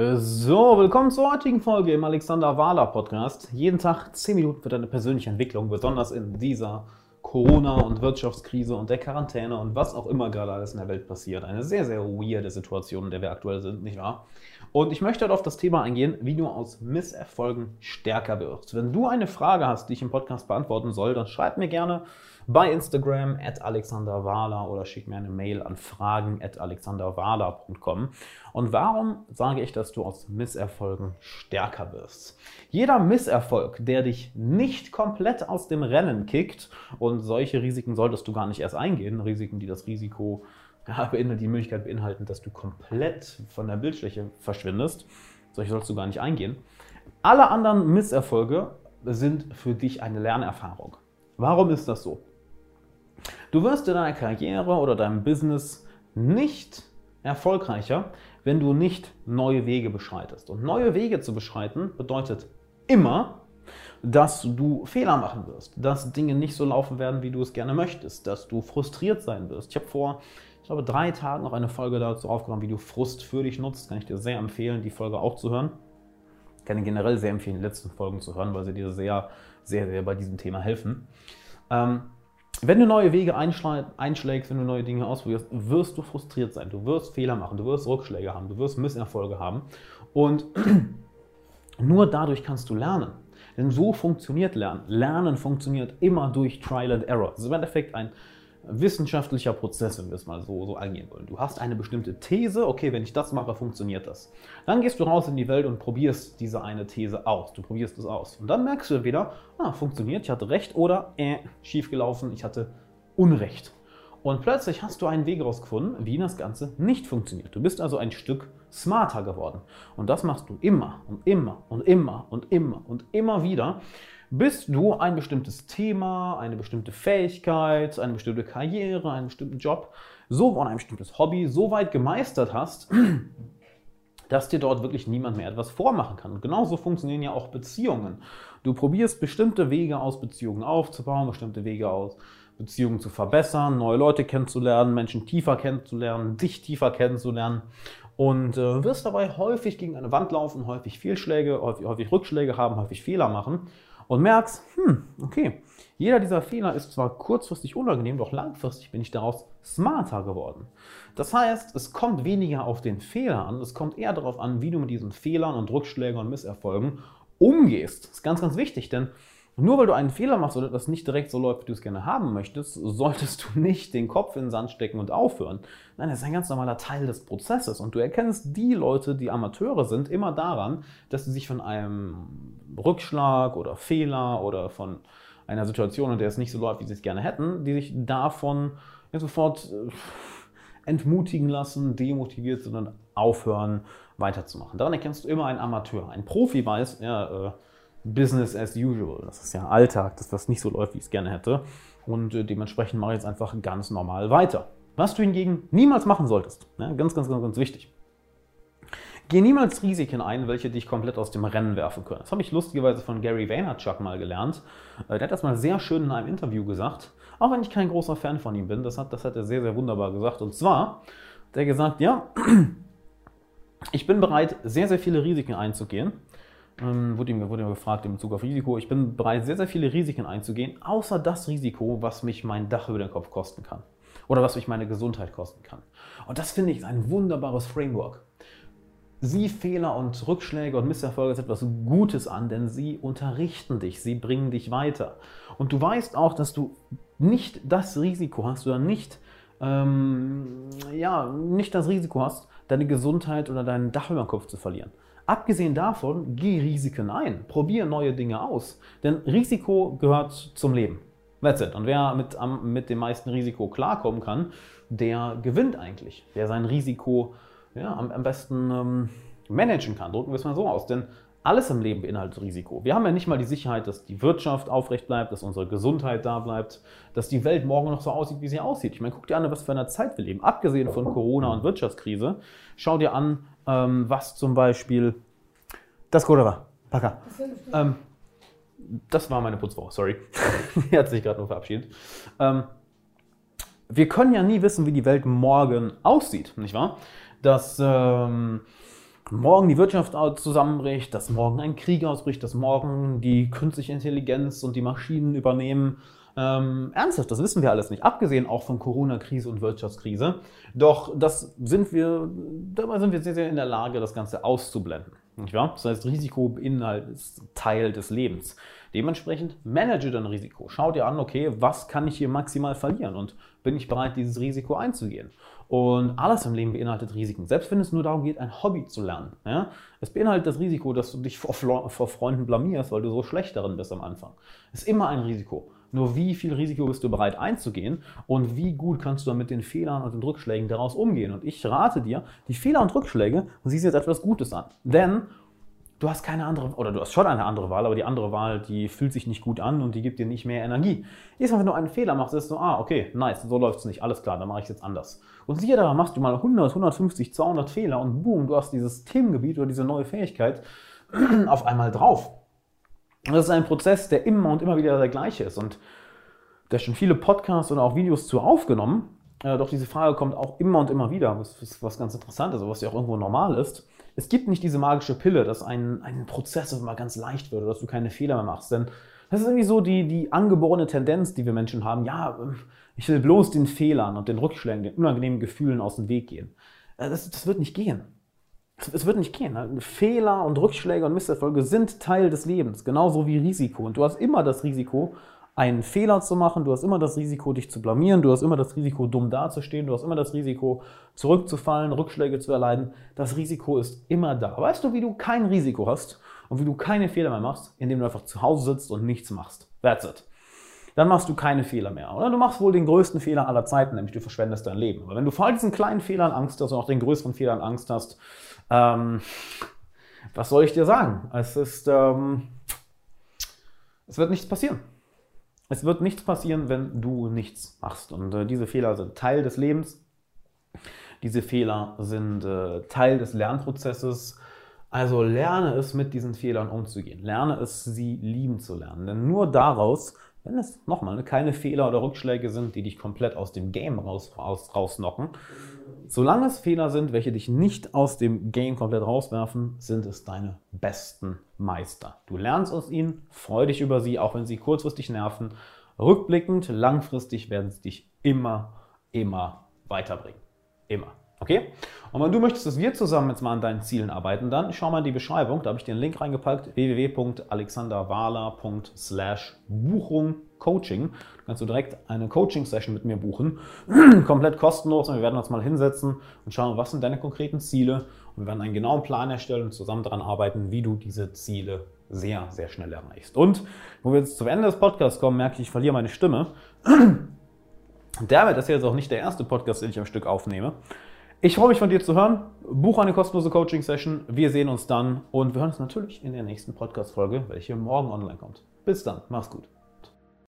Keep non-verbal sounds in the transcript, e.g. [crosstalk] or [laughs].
So, willkommen zur heutigen Folge im Alexander Wahler Podcast. Jeden Tag 10 Minuten für deine persönliche Entwicklung, besonders in dieser Corona- und Wirtschaftskrise und der Quarantäne und was auch immer gerade alles in der Welt passiert. Eine sehr, sehr weirde Situation, in der wir aktuell sind, nicht wahr? Und ich möchte heute auf das Thema eingehen, wie du aus Misserfolgen stärker wirst. Wenn du eine Frage hast, die ich im Podcast beantworten soll, dann schreib mir gerne bei Instagram at alexanderwahler oder schick mir eine Mail an fragen at alexanderwahler.com. Und warum sage ich, dass du aus Misserfolgen stärker wirst? Jeder Misserfolg, der dich nicht komplett aus dem Rennen kickt, und solche Risiken solltest du gar nicht erst eingehen, Risiken, die das Risiko ja, die Möglichkeit beinhalten, dass du komplett von der Bildfläche verschwindest, solche sollst du gar nicht eingehen. Alle anderen Misserfolge sind für dich eine Lernerfahrung. Warum ist das so? Du wirst in deiner Karriere oder deinem Business nicht erfolgreicher, wenn du nicht neue Wege beschreitest. Und neue Wege zu beschreiten bedeutet immer, dass du Fehler machen wirst, dass Dinge nicht so laufen werden, wie du es gerne möchtest, dass du frustriert sein wirst. Ich habe vor, ich glaube, drei Tagen noch eine Folge dazu aufgenommen, wie du Frust für dich nutzt. Kann ich dir sehr empfehlen, die Folge auch zu hören. Ich kann dir generell sehr empfehlen, die letzten Folgen zu hören, weil sie dir sehr, sehr, sehr bei diesem Thema helfen. Ähm, wenn du neue Wege einschlägst, wenn du neue Dinge ausprobierst, wirst du frustriert sein. Du wirst Fehler machen, du wirst Rückschläge haben, du wirst Misserfolge haben. Und [clears throat] nur dadurch kannst du lernen. Denn so funktioniert Lernen. Lernen funktioniert immer durch Trial and Error. Das ist im Endeffekt ein wissenschaftlicher Prozess, wenn wir es mal so, so angehen wollen. Du hast eine bestimmte These, okay, wenn ich das mache, funktioniert das. Dann gehst du raus in die Welt und probierst diese eine These aus. Du probierst es aus. Und dann merkst du entweder, ah, funktioniert, ich hatte recht oder äh, schief gelaufen, ich hatte Unrecht. Und plötzlich hast du einen Weg rausgefunden, wie das Ganze nicht funktioniert. Du bist also ein Stück smarter geworden. Und das machst du immer und immer und immer und immer und immer wieder bis du ein bestimmtes Thema, eine bestimmte Fähigkeit, eine bestimmte Karriere, einen bestimmten Job so und ein bestimmtes Hobby so weit gemeistert hast, [clears throat] dass dir dort wirklich niemand mehr etwas vormachen kann. Und genauso funktionieren ja auch Beziehungen. Du probierst bestimmte Wege aus, Beziehungen aufzubauen, bestimmte Wege aus, Beziehungen zu verbessern, neue Leute kennenzulernen, Menschen tiefer kennenzulernen, dich tiefer kennenzulernen und äh, wirst dabei häufig gegen eine Wand laufen, häufig Fehlschläge, häufig, häufig Rückschläge haben, häufig Fehler machen und merkst, hm, okay, jeder dieser Fehler ist zwar kurzfristig unangenehm, doch langfristig bin ich daraus smarter geworden. Das heißt, es kommt weniger auf den Fehler an, es kommt eher darauf an, wie du mit diesen Fehlern und Rückschlägen und Misserfolgen umgehst. Das ist ganz, ganz wichtig, denn nur weil du einen Fehler machst oder das nicht direkt so läuft, wie du es gerne haben möchtest, solltest du nicht den Kopf in den Sand stecken und aufhören. Nein, das ist ein ganz normaler Teil des Prozesses. Und du erkennst die Leute, die Amateure sind, immer daran, dass sie sich von einem Rückschlag oder Fehler oder von einer Situation, in der es nicht so läuft, wie sie es gerne hätten, die sich davon ja, sofort äh, entmutigen lassen, demotiviert, sondern aufhören, weiterzumachen. Daran erkennst du immer einen Amateur. Ein Profi weiß, ja, äh, Business as usual. Das ist ja Alltag, das was nicht so läuft, wie ich es gerne hätte. Und äh, dementsprechend mache ich jetzt einfach ganz normal weiter. Was du hingegen niemals machen solltest, ja, ganz, ganz, ganz, ganz wichtig. Geh niemals Risiken ein, welche dich komplett aus dem Rennen werfen können. Das habe ich lustigerweise von Gary Vaynerchuk mal gelernt. Äh, der hat das mal sehr schön in einem Interview gesagt, auch wenn ich kein großer Fan von ihm bin. Das hat, das hat er sehr, sehr wunderbar gesagt. Und zwar hat er gesagt, ja, [clears throat] ich bin bereit, sehr, sehr viele Risiken einzugehen, ähm, wurde, ihm, wurde ihm gefragt in Bezug auf Risiko. Ich bin bereit, sehr, sehr viele Risiken einzugehen, außer das Risiko, was mich mein Dach über den Kopf kosten kann. Oder was mich meine Gesundheit kosten kann. Und das finde ich ein wunderbares Framework. Sieh Fehler und Rückschläge und Misserfolge als etwas Gutes an, denn sie unterrichten dich, sie bringen dich weiter. Und du weißt auch, dass du nicht das Risiko hast oder nicht, ähm, ja, nicht das Risiko hast, deine Gesundheit oder deinen Dach über den Kopf zu verlieren. Abgesehen davon, geh Risiken ein, probier neue Dinge aus. Denn Risiko gehört zum Leben. That's it. Und wer mit, mit dem meisten Risiko klarkommen kann, der gewinnt eigentlich. Der sein Risiko ja, am, am besten ähm, managen kann. Drücken wir es mal so aus. Denn alles im Leben beinhaltet Risiko. Wir haben ja nicht mal die Sicherheit, dass die Wirtschaft aufrecht bleibt, dass unsere Gesundheit da bleibt, dass die Welt morgen noch so aussieht, wie sie aussieht. Ich meine, guck dir an, was für eine Zeit wir leben. Abgesehen von Corona und Wirtschaftskrise, schau dir an, ähm, was zum Beispiel. Das war. Paka. Ähm, das war meine Putzfrau, sorry. [laughs] die hat sich gerade nur verabschiedet. Ähm, wir können ja nie wissen, wie die Welt morgen aussieht, nicht wahr? Dass ähm, morgen die Wirtschaft zusammenbricht, dass morgen ein Krieg ausbricht, dass morgen die künstliche Intelligenz und die Maschinen übernehmen. Ähm, ernsthaft, das wissen wir alles nicht, abgesehen auch von Corona-Krise und Wirtschaftskrise. Doch das sind wir, dabei sind wir sehr, sehr in der Lage, das Ganze auszublenden. Nicht wahr? Das heißt, Risiko beinhaltet Teil des Lebens. Dementsprechend manage dein Risiko. Schau dir an, okay, was kann ich hier maximal verlieren und bin ich bereit, dieses Risiko einzugehen? Und alles im Leben beinhaltet Risiken. Selbst wenn es nur darum geht, ein Hobby zu lernen. Ja? Es beinhaltet das Risiko, dass du dich vor, vor Freunden blamierst, weil du so schlecht darin bist am Anfang. Es ist immer ein Risiko. Nur wie viel Risiko bist du bereit einzugehen und wie gut kannst du mit den Fehlern und den Rückschlägen daraus umgehen? Und ich rate dir, die Fehler und Rückschläge, siehst jetzt etwas Gutes an. Denn du hast keine andere, oder du hast schon eine andere Wahl, aber die andere Wahl, die fühlt sich nicht gut an und die gibt dir nicht mehr Energie. Jedes Mal, wenn du einen Fehler machst, ist so, ah, okay, nice, so läuft es nicht, alles klar, dann mache ich es jetzt anders. Und siehe da, machst du mal 100, 150, 200 Fehler und boom, du hast dieses Themengebiet oder diese neue Fähigkeit [clears throat] auf einmal drauf. Und das ist ein Prozess, der immer und immer wieder der gleiche ist. Und da schon viele Podcasts oder auch Videos zu aufgenommen. Äh, doch diese Frage kommt auch immer und immer wieder, was, was ganz interessant ist, was ja auch irgendwo normal ist es gibt nicht diese magische Pille, dass ein, ein Prozess immer ganz leicht wird oder dass du keine Fehler mehr machst. Denn das ist irgendwie so die, die angeborene Tendenz, die wir Menschen haben. Ja, ich will bloß den Fehlern und den Rückschlägen, den unangenehmen Gefühlen aus dem Weg gehen. Äh, das, das wird nicht gehen. Es wird nicht gehen. Fehler und Rückschläge und Misserfolge sind Teil des Lebens, genauso wie Risiko. Und du hast immer das Risiko, einen Fehler zu machen, du hast immer das Risiko, dich zu blamieren, du hast immer das Risiko, dumm dazustehen, du hast immer das Risiko, zurückzufallen, Rückschläge zu erleiden. Das Risiko ist immer da. Weißt du, wie du kein Risiko hast und wie du keine Fehler mehr machst, indem du einfach zu Hause sitzt und nichts machst? That's it. Dann machst du keine Fehler mehr. Oder du machst wohl den größten Fehler aller Zeiten, nämlich du verschwendest dein Leben. Aber wenn du vor all diesen kleinen Fehlern Angst hast und auch den größeren Fehlern Angst hast, ähm, was soll ich dir sagen? Es ist, ähm, es wird nichts passieren. Es wird nichts passieren, wenn du nichts machst. Und äh, diese Fehler sind Teil des Lebens. Diese Fehler sind äh, Teil des Lernprozesses. Also lerne es, mit diesen Fehlern umzugehen. Lerne es, sie lieben zu lernen. Denn nur daraus, wenn es nochmal keine Fehler oder Rückschläge sind, die dich komplett aus dem Game raus, raus, rausnocken, solange es Fehler sind, welche dich nicht aus dem Game komplett rauswerfen, sind es deine besten Meister. Du lernst aus ihnen, freu dich über sie, auch wenn sie kurzfristig nerven. Rückblickend, langfristig werden sie dich immer, immer weiterbringen. Immer. Okay? Und wenn du möchtest, dass wir zusammen jetzt mal an deinen Zielen arbeiten, dann schau mal in die Beschreibung. Da habe ich dir einen Link reingepackt: www.alexanderwahler.slash Buchung Coaching. Du kannst du direkt eine Coaching-Session mit mir buchen. [clears throat] Komplett kostenlos. Und wir werden uns mal hinsetzen und schauen, was sind deine konkreten Ziele. Und wir werden einen genauen Plan erstellen und zusammen daran arbeiten, wie du diese Ziele sehr, sehr schnell erreichst. Und wo wir jetzt zum Ende des Podcasts kommen, merke ich, ich verliere meine Stimme. [clears throat] Damit ist jetzt auch nicht der erste Podcast, den ich am Stück aufnehme. Ich freue mich von dir zu hören. Buche eine kostenlose Coaching-Session. Wir sehen uns dann und wir hören uns natürlich in der nächsten Podcast-Folge, welche morgen online kommt. Bis dann. Mach's gut.